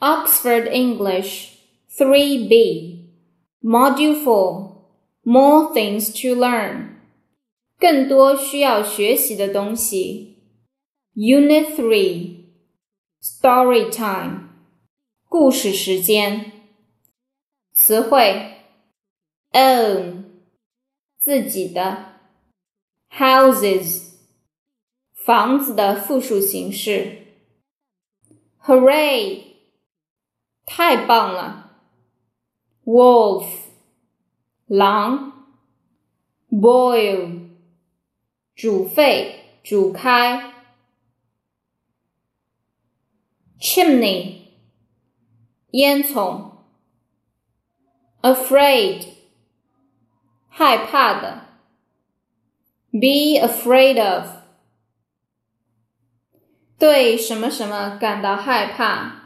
Oxford English 3B Module 4 More Things to Learn 更多需要学习的东西 Unit 3 Story Time 故事时间词汇 Own 自己的 Houses 房子的复数形式 Hooray 太棒了！Wolf，狼；boil，煮沸、煮开；chimney，烟囱；afraid，害怕的；be afraid of，对什么什么感到害怕。